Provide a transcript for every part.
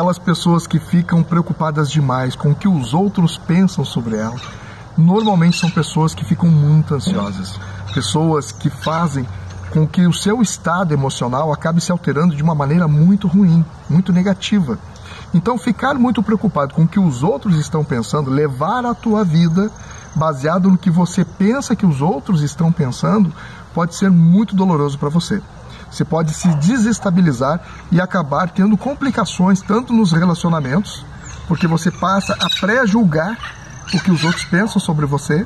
aquelas pessoas que ficam preocupadas demais com o que os outros pensam sobre elas, normalmente são pessoas que ficam muito ansiosas, pessoas que fazem com que o seu estado emocional acabe se alterando de uma maneira muito ruim, muito negativa. Então, ficar muito preocupado com o que os outros estão pensando, levar a tua vida baseado no que você pensa que os outros estão pensando, pode ser muito doloroso para você. Você pode se desestabilizar e acabar tendo complicações tanto nos relacionamentos, porque você passa a pré-julgar o que os outros pensam sobre você,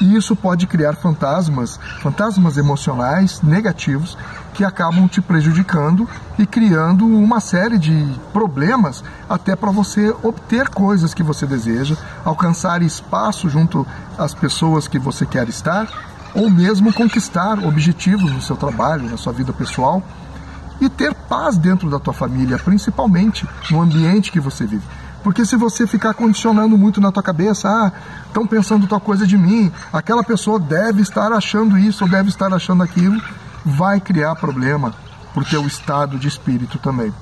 e isso pode criar fantasmas, fantasmas emocionais negativos que acabam te prejudicando e criando uma série de problemas até para você obter coisas que você deseja, alcançar espaço junto às pessoas que você quer estar, ou mesmo conquistar objetivos no seu trabalho, na sua vida pessoal e ter paz dentro da tua família, principalmente no ambiente que você vive. Porque se você ficar condicionando muito na tua cabeça, ah, estão pensando tal coisa de mim, aquela pessoa deve estar achando isso ou deve estar achando aquilo, vai criar problema para o teu estado de espírito também.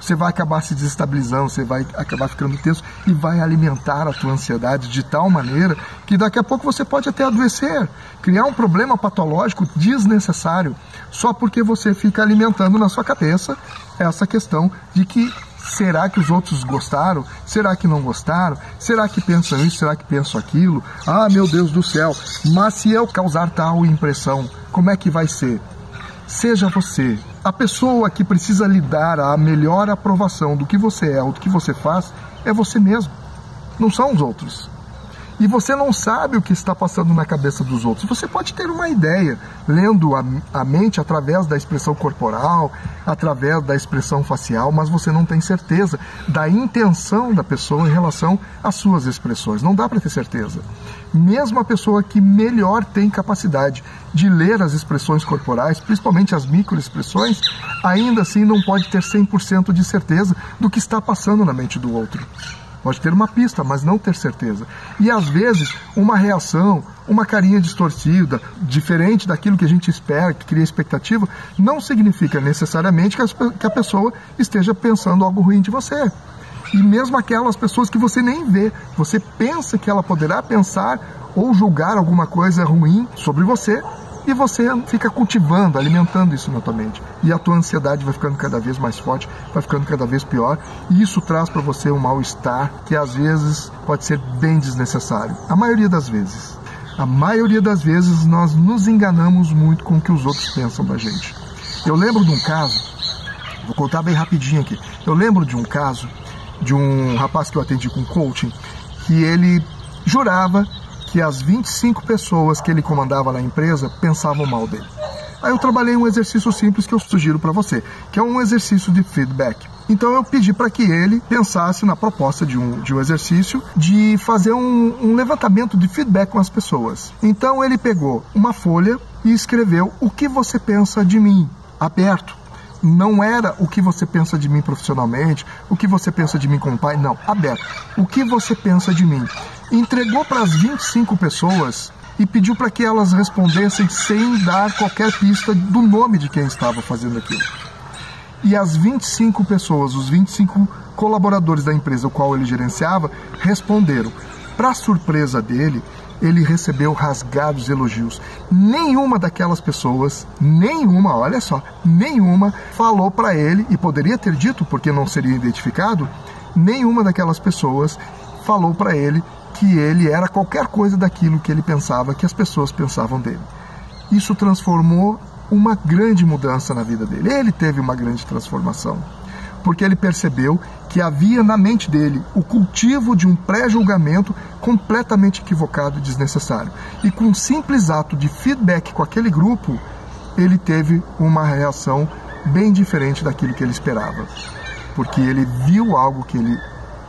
Você vai acabar se desestabilizando, você vai acabar ficando tenso e vai alimentar a tua ansiedade de tal maneira que daqui a pouco você pode até adoecer, criar um problema patológico desnecessário, só porque você fica alimentando na sua cabeça essa questão de que Será que os outros gostaram? Será que não gostaram? Será que pensam isso? Será que pensam aquilo? Ah, meu Deus do céu! Mas se eu causar tal impressão, como é que vai ser? Seja você. A pessoa que precisa lhe dar a melhor aprovação do que você é ou do que você faz é você mesmo. Não são os outros e você não sabe o que está passando na cabeça dos outros. Você pode ter uma ideia, lendo a, a, mente através da expressão corporal, através da expressão facial, mas você não tem certeza da intenção da pessoa em relação às suas expressões. Não dá para ter certeza. Mesmo a pessoa que melhor tem capacidade de ler as expressões corporais, principalmente as microexpressões, ainda assim não pode ter 100% de certeza do que está passando na mente do outro. Pode ter uma pista, mas não ter certeza. E às vezes, uma reação, uma carinha distorcida, diferente daquilo que a gente espera, que cria expectativa, não significa necessariamente que a pessoa esteja pensando algo ruim de você. E mesmo aquelas pessoas que você nem vê, você pensa que ela poderá pensar ou julgar alguma coisa ruim sobre você, e você fica cultivando, alimentando isso na tua mente. E a tua ansiedade vai ficando cada vez mais forte, vai ficando cada vez pior, e isso traz para você um mal-estar que às vezes pode ser bem desnecessário. A maioria das vezes. A maioria das vezes nós nos enganamos muito com o que os outros pensam da gente. Eu lembro de um caso, vou contar bem rapidinho aqui. Eu lembro de um caso de um rapaz que eu atendi com coaching, que ele jurava que as 25 pessoas que ele comandava na empresa pensavam mal dele. Aí eu trabalhei um exercício simples que eu sugiro para você, que é um exercício de feedback. Então eu pedi para que ele pensasse na proposta de um, de um exercício de fazer um, um levantamento de feedback com as pessoas. Então ele pegou uma folha e escreveu o que você pensa de mim, aberto não era o que você pensa de mim profissionalmente, o que você pensa de mim como pai, não, aberto. O que você pensa de mim? Entregou para as 25 pessoas e pediu para que elas respondessem sem dar qualquer pista do nome de quem estava fazendo aquilo. E as 25 pessoas, os 25 colaboradores da empresa o qual ele gerenciava, responderam. Para surpresa dele, ele recebeu rasgados elogios. Nenhuma daquelas pessoas, nenhuma, olha só, nenhuma falou para ele, e poderia ter dito porque não seria identificado, nenhuma daquelas pessoas falou para ele que ele era qualquer coisa daquilo que ele pensava que as pessoas pensavam dele. Isso transformou uma grande mudança na vida dele. Ele teve uma grande transformação porque ele percebeu que havia na mente dele o cultivo de um pré-julgamento completamente equivocado e desnecessário. E com um simples ato de feedback com aquele grupo, ele teve uma reação bem diferente daquilo que ele esperava, porque ele viu algo que ele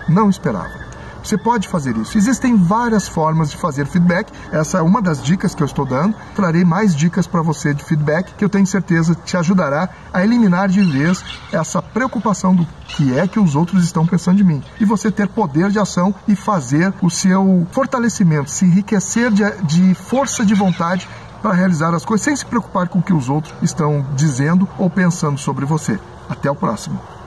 não esperava. Você pode fazer isso. Existem várias formas de fazer feedback. Essa é uma das dicas que eu estou dando. Trarei mais dicas para você de feedback que eu tenho certeza te ajudará a eliminar de vez essa preocupação do que é que os outros estão pensando de mim. E você ter poder de ação e fazer o seu fortalecimento, se enriquecer de, de força de vontade para realizar as coisas sem se preocupar com o que os outros estão dizendo ou pensando sobre você. Até o próximo.